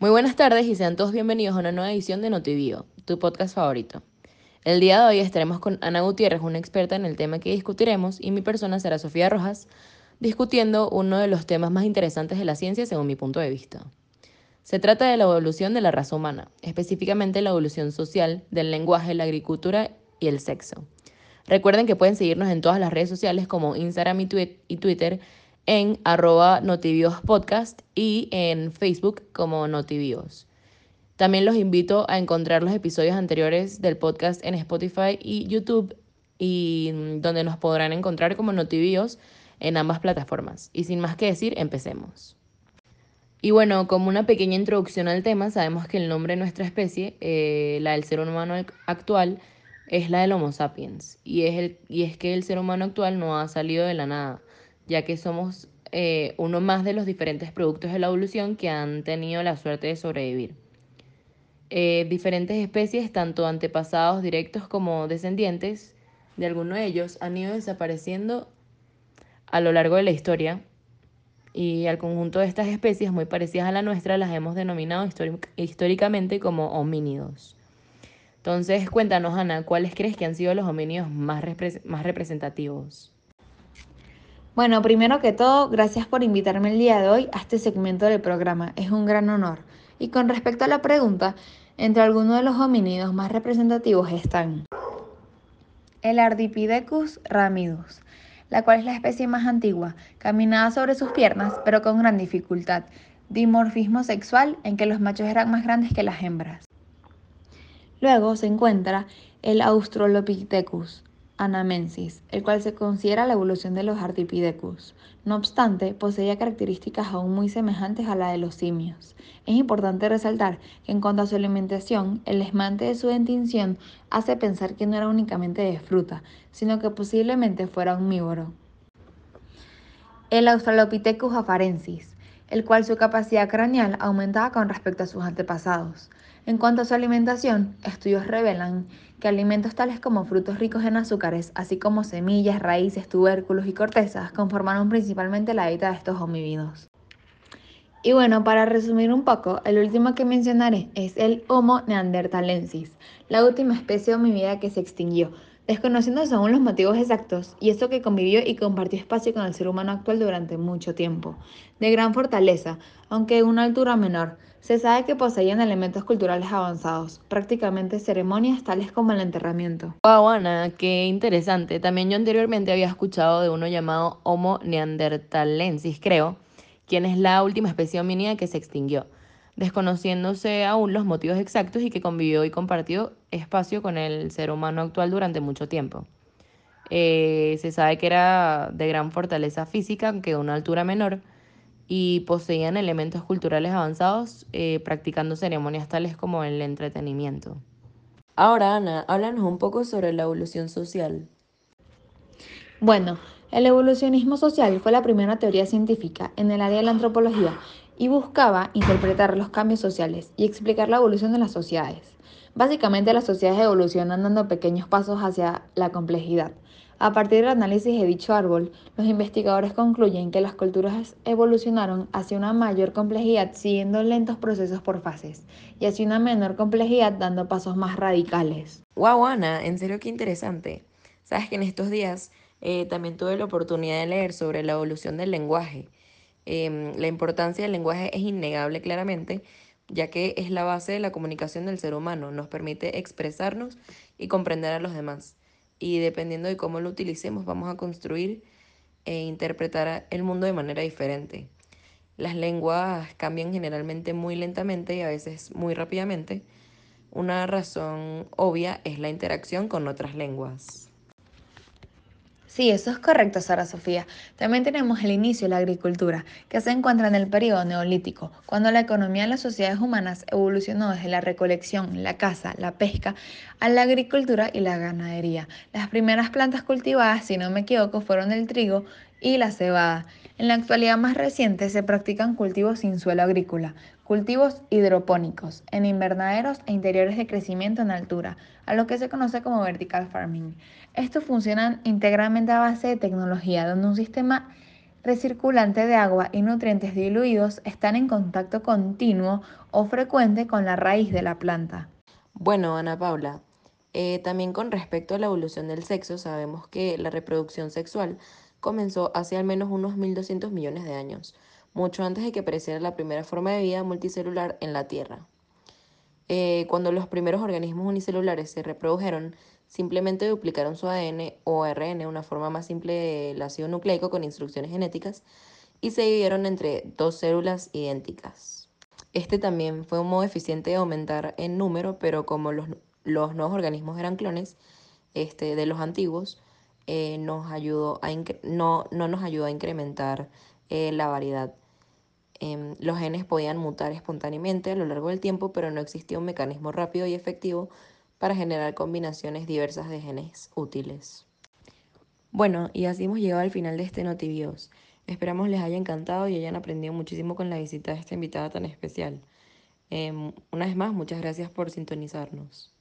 Muy buenas tardes y sean todos bienvenidos a una nueva edición de Notivio, tu podcast favorito. El día de hoy estaremos con Ana Gutiérrez, una experta en el tema que discutiremos, y mi persona será Sofía Rojas, discutiendo uno de los temas más interesantes de la ciencia según mi punto de vista. Se trata de la evolución de la raza humana, específicamente la evolución social del lenguaje, la agricultura y el sexo. Recuerden que pueden seguirnos en todas las redes sociales como Instagram y, Twitter en arroba notibiospodcast y en Facebook como notibios. También los invito a encontrar los episodios anteriores del podcast en Spotify y YouTube y mm, donde nos podrán encontrar como notibios en ambas plataformas. Y sin más que decir, empecemos. Y bueno, como una pequeña introducción al tema, sabemos que el nombre de nuestra especie, eh, la del ser humano actual, es la del Homo sapiens. Y es, el, y es que el ser humano actual no ha salido de la nada ya que somos eh, uno más de los diferentes productos de la evolución que han tenido la suerte de sobrevivir. Eh, diferentes especies, tanto antepasados directos como descendientes de alguno de ellos, han ido desapareciendo a lo largo de la historia y al conjunto de estas especies muy parecidas a la nuestra las hemos denominado históricamente como homínidos. Entonces, cuéntanos, Ana, ¿cuáles crees que han sido los homínidos más, más representativos? Bueno, primero que todo, gracias por invitarme el día de hoy a este segmento del programa. Es un gran honor. Y con respecto a la pregunta, entre algunos de los homínidos más representativos están el Ardipithecus ramidus, la cual es la especie más antigua, caminaba sobre sus piernas, pero con gran dificultad, dimorfismo sexual en que los machos eran más grandes que las hembras. Luego se encuentra el Australopithecus, anamensis, el cual se considera la evolución de los Artipithecus. No obstante, poseía características aún muy semejantes a la de los simios. Es importante resaltar que en cuanto a su alimentación, el esmante de su dentición hace pensar que no era únicamente de fruta, sino que posiblemente fuera omnívoro. El Australopithecus afarensis, el cual su capacidad craneal aumentaba con respecto a sus antepasados. En cuanto a su alimentación, estudios revelan que alimentos tales como frutos ricos en azúcares, así como semillas, raíces, tubérculos y cortezas, conformaron principalmente la dieta de estos homínidos. Y bueno, para resumir un poco, el último que mencionaré es el Homo neanderthalensis, la última especie homívida que se extinguió, desconociendo aún los motivos exactos, y eso que convivió y compartió espacio con el ser humano actual durante mucho tiempo. De gran fortaleza, aunque de una altura menor, se sabe que poseían elementos culturales avanzados, prácticamente ceremonias tales como el enterramiento. Wow, Ana, qué interesante. También yo anteriormente había escuchado de uno llamado Homo neanderthalensis, creo, quien es la última especie homínida que se extinguió, desconociéndose aún los motivos exactos y que convivió y compartió espacio con el ser humano actual durante mucho tiempo. Eh, se sabe que era de gran fortaleza física, aunque de una altura menor, y poseían elementos culturales avanzados, eh, practicando ceremonias tales como el entretenimiento. Ahora, Ana, háblanos un poco sobre la evolución social. Bueno, el evolucionismo social fue la primera teoría científica en el área de la antropología y buscaba interpretar los cambios sociales y explicar la evolución de las sociedades. Básicamente las sociedades evolucionan dando pequeños pasos hacia la complejidad, a partir del análisis de dicho árbol, los investigadores concluyen que las culturas evolucionaron hacia una mayor complejidad siguiendo lentos procesos por fases y hacia una menor complejidad dando pasos más radicales. Wow, Ana, en serio qué interesante. Sabes que en estos días eh, también tuve la oportunidad de leer sobre la evolución del lenguaje. Em, la importancia del lenguaje es innegable claramente, ya que es la base de la comunicación del ser humano, nos permite expresarnos y comprender a los demás y dependiendo de cómo lo utilicemos vamos a construir e interpretar el mundo de manera diferente. Las lenguas cambian generalmente muy lentamente y a veces muy rápidamente. Una razón obvia es la interacción con otras lenguas. Sí, eso es correcto, Sara Sofía. También tenemos el inicio de la agricultura, que se encuentra en el periodo neolítico, cuando la economía de las sociedades humanas evolucionó desde la recolección, la caza, la pesca, a la agricultura y la ganadería. Las primeras plantas cultivadas, si no me equivoco, fueron el trigo y la cebada. En la actualidad más reciente se practican cultivos sin suelo agrícola, cultivos hidropónicos, en invernaderos e interiores de crecimiento en altura, a lo que se conoce como vertical farming. Estos funcionan integralmente a base de tecnología, donde un sistema recirculante de agua y nutrientes diluidos están en contacto continuo o frecuente con la raíz de la planta. Bueno, Ana Paula, eh, también con respecto a la evolución del sexo, sabemos que la reproducción sexual comenzó hace al menos unos 1.200 millones de años, mucho antes de que apareciera la primera forma de vida multicelular en la Tierra. Eh, cuando los primeros organismos unicelulares se reprodujeron, simplemente duplicaron su ADN o ARN, una forma más simple del ácido nucleico con instrucciones genéticas, y se dividieron entre dos células idénticas. Este también fue un modo eficiente de aumentar en número, pero como los, los nuevos organismos eran clones este, de los antiguos, eh, nos ayudó a no, no, nos ayudó a incrementar eh, la variedad. Em, los genes podían mutar espontáneamente a lo largo del tiempo, pero no existía un mecanismo rápido y efectivo para generar combinaciones diversas de genes útiles. Bueno, y así hemos llegado al final de este Notibios. Esperamos les haya encantado y hayan aprendido muchísimo con la visita de esta invitada tan especial. Em, una vez más, muchas gracias por sintonizarnos.